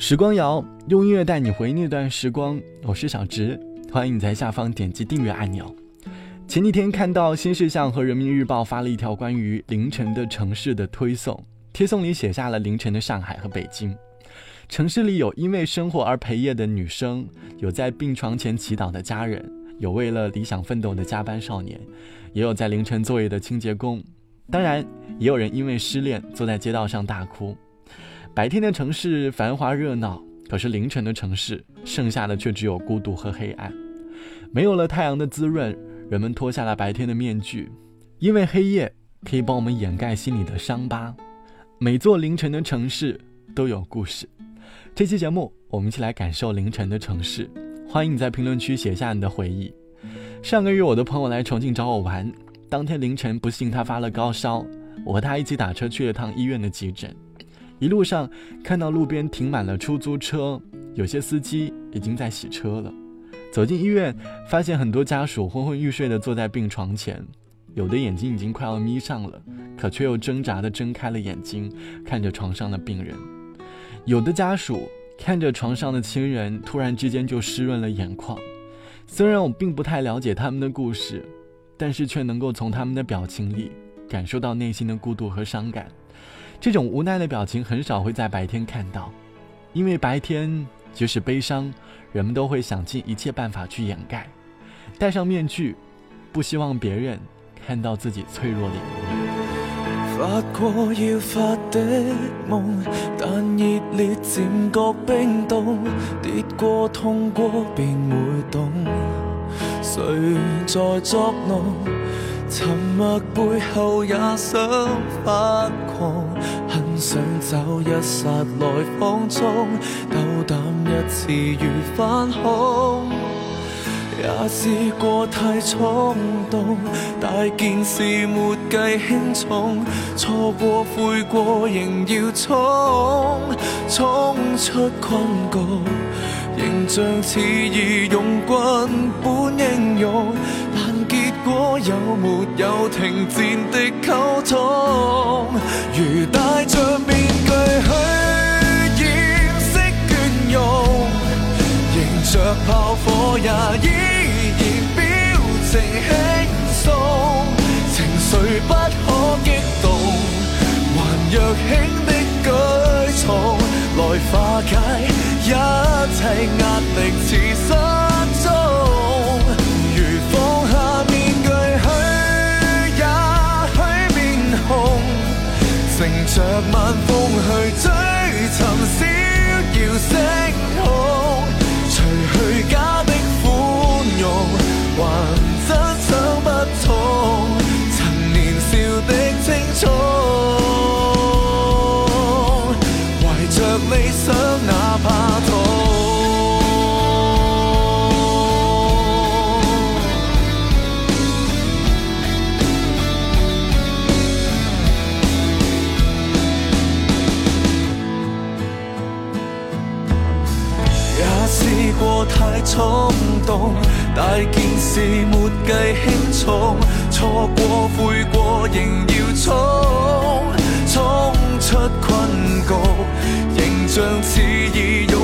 时光谣用音乐带你回忆那段时光，我是小植，欢迎你在下方点击订阅按钮。前几天看到新事项和人民日报发了一条关于凌晨的城市的推送，推送里写下了凌晨的上海和北京，城市里有因为生活而陪夜的女生，有在病床前祈祷的家人，有为了理想奋斗的加班少年，也有在凌晨作业的清洁工，当然，也有人因为失恋坐在街道上大哭。白天的城市繁华热闹，可是凌晨的城市剩下的却只有孤独和黑暗。没有了太阳的滋润，人们脱下了白天的面具，因为黑夜可以帮我们掩盖心里的伤疤。每座凌晨的城市都有故事。这期节目，我们一起来感受凌晨的城市。欢迎你在评论区写下你的回忆。上个月我的朋友来重庆找我玩，当天凌晨不幸他发了高烧，我和他一起打车去了趟医院的急诊。一路上看到路边停满了出租车，有些司机已经在洗车了。走进医院，发现很多家属昏昏欲睡地坐在病床前，有的眼睛已经快要眯上了，可却又挣扎地睁开了眼睛，看着床上的病人。有的家属看着床上的亲人，突然之间就湿润了眼眶。虽然我并不太了解他们的故事，但是却能够从他们的表情里感受到内心的孤独和伤感。这种无奈的表情很少会在白天看到，因为白天即使悲伤，人们都会想尽一切办法去掩盖，戴上面具，不希望别人看到自己脆弱的。发过要发的梦，但热烈渐觉冰冻，跌过痛过便会懂，谁在作弄？沉默背后也想发很想找一刹来放纵，斗胆一次如犯空，也试过太冲动，大件事没计轻重，错过悔过仍要冲，冲出困局，仍像似已勇惯本英勇。如果有没有停战的沟通，如戴着面具去掩饰倦容，迎着炮火也依然表情轻松，情绪不可激动，还若轻的举重来化解一切压力，似心。着晚风去追寻小遥星空，除去假的宽容，还真想不通，曾年少的青葱，怀着理想，哪怕。是没计轻重，错过、悔过，仍要冲，冲出困局，仍像似已。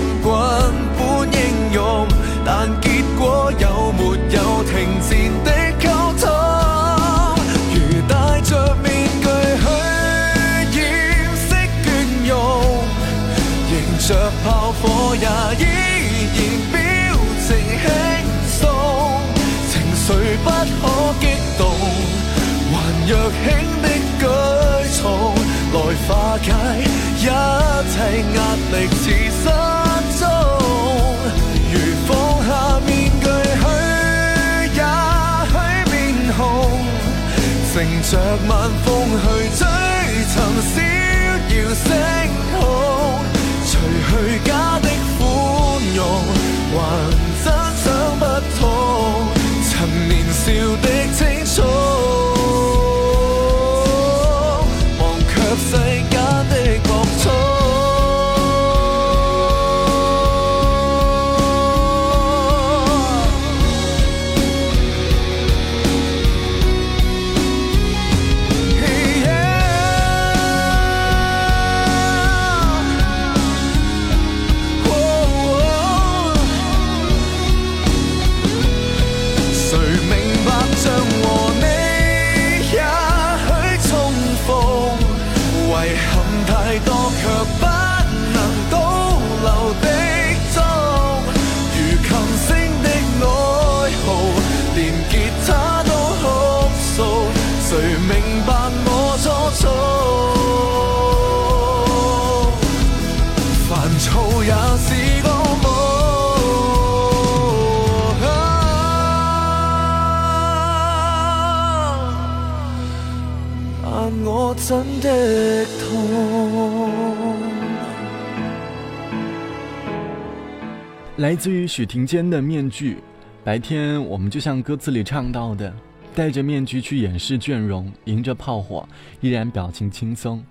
弱轻的举重，来化解一切压力，似失踪。如放下面具，去也许面红，乘着晚风去追寻逍遥星。来自于许廷坚的《面具》，白天我们就像歌词里唱到的，戴着面具去掩饰倦容，迎着炮火依然表情轻松。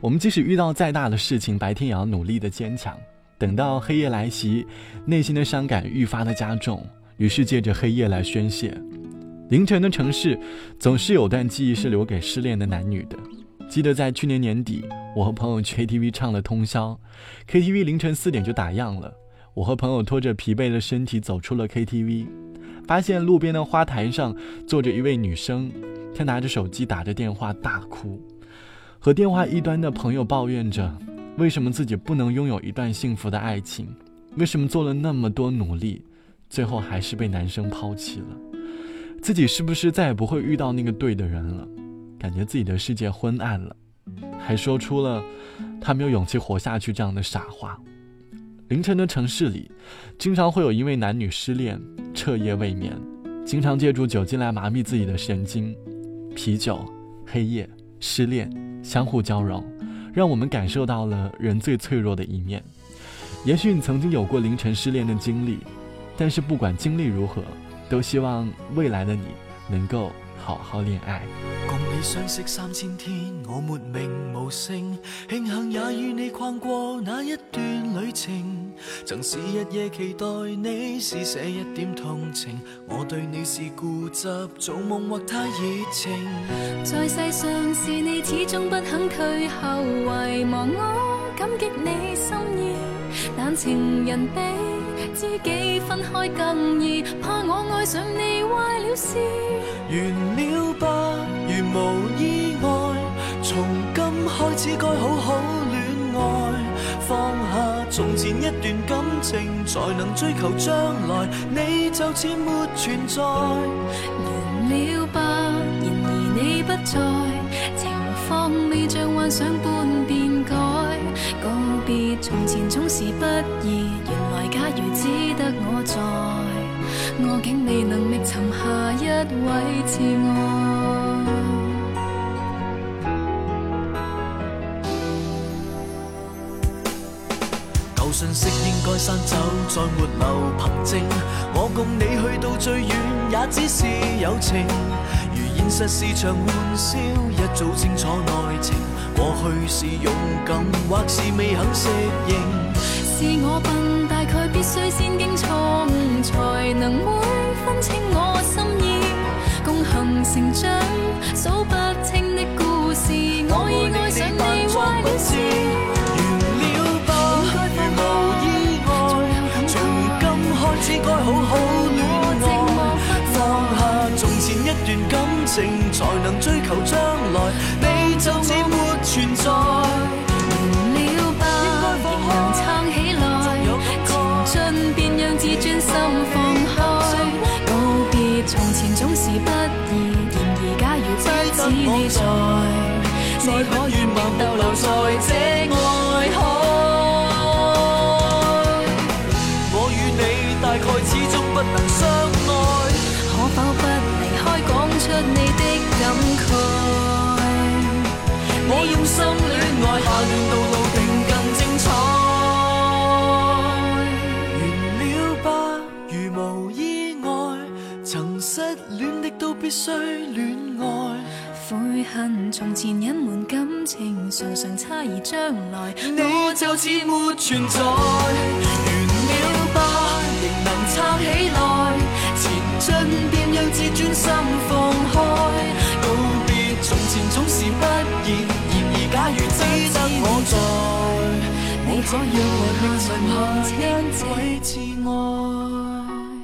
我们即使遇到再大的事情，白天也要努力的坚强。等到黑夜来袭，内心的伤感愈发的加重，于是借着黑夜来宣泄。凌晨的城市，总是有段记忆是留给失恋的男女的。记得在去年年底，我和朋友去 KTV 唱了通宵。KTV 凌晨四点就打烊了，我和朋友拖着疲惫的身体走出了 KTV，发现路边的花台上坐着一位女生，她拿着手机打着电话大哭，和电话一端的朋友抱怨着：为什么自己不能拥有一段幸福的爱情？为什么做了那么多努力，最后还是被男生抛弃了？自己是不是再也不会遇到那个对的人了？感觉自己的世界昏暗了，还说出了他没有勇气活下去这样的傻话。凌晨的城市里，经常会有一位男女失恋，彻夜未眠，经常借助酒精来麻痹自己的神经。啤酒、黑夜、失恋相互交融，让我们感受到了人最脆弱的一面。也许你曾经有过凌晨失恋的经历，但是不管经历如何，都希望未来的你能够好好恋爱。你相识三千天，我没名无姓，庆幸也与你逛过那一段旅程。曾是日夜期待你施舍一点同情，我对你是固执，做梦或太热情。在世上是你始终不肯退后，遗忘我感激你心意。但情人比知己分开更易，怕我爱上你坏了事，完了吧。如无意外，从今开始该好好恋爱，放下从前一段感情，才能追求将来。你就似没存在，完了吧？然而你不在，情况未像幻想般变改。告别从前总是不易，原来假如只得我在，我竟未能觅寻下一位挚爱。该散走，再没留凭证，我共你去到最远也只是友情。如现实是场玩笑，一早清楚内情。过去是勇敢，或是未肯适应。是我笨，大概必须先经错误，才能会分清我心意。共行成长，数不清的故事，我已爱上你坏了事。好好恋爱，放下从前一段感情，才能追求将来。你就似没存在，完了吧，仍能撑起来。前进便让自尊心放开，告别从前总是不易。然而，假如在，你可愿望逗留在这。能相爱，可否不离开，讲出你的感慨？我用心恋爱，下段道路定更精彩。完了吧，如无意外，曾失恋的都必须恋爱。悔恨从前隐瞒感情，常常猜疑将来，我就似没存在。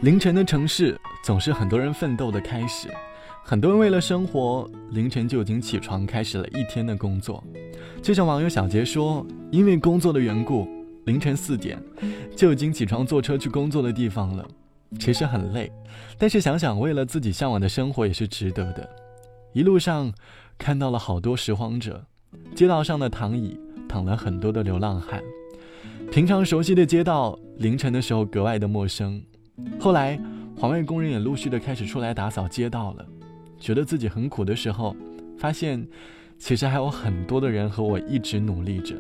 凌晨的城市总是很多人奋斗的开始，很多人为了生活，凌晨就已经起床开始了一天的工作。就像网友小杰说：“因为工作的缘故。”凌晨四点就已经起床坐车去工作的地方了，其实很累，但是想想为了自己向往的生活也是值得的。一路上看到了好多拾荒者，街道上的躺椅躺了很多的流浪汉，平常熟悉的街道凌晨的时候格外的陌生。后来环卫工人也陆续的开始出来打扫街道了，觉得自己很苦的时候，发现其实还有很多的人和我一直努力着。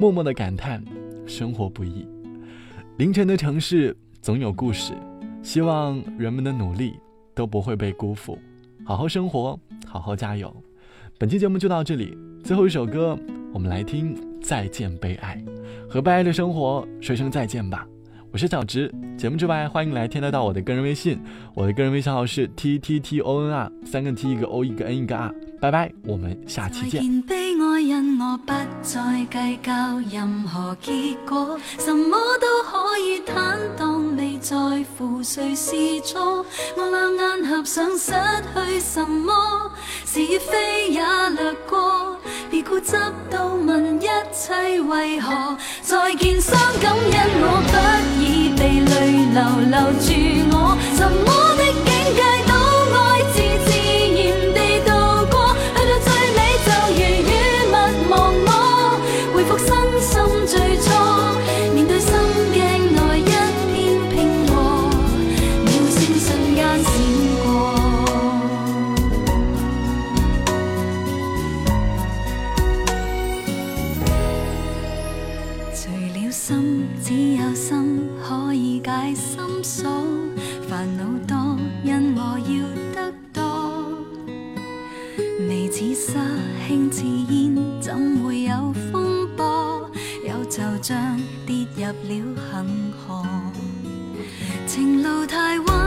默默的感叹，生活不易。凌晨的城市总有故事，希望人们的努力都不会被辜负。好好生活，好好加油。本期节目就到这里，最后一首歌，我们来听《再见悲哀》，和悲哀的生活说声再见吧。我是小直，节目之外，欢迎来添加到我的个人微信，我的个人微信号是 t t t o n r，三个 t 一个 o 一个 n 一个 r。拜拜，我们下期见。烦恼多，因我要得多。眉似沙，轻似烟，怎会有风波？有惆怅，跌入了恨河。情路太弯。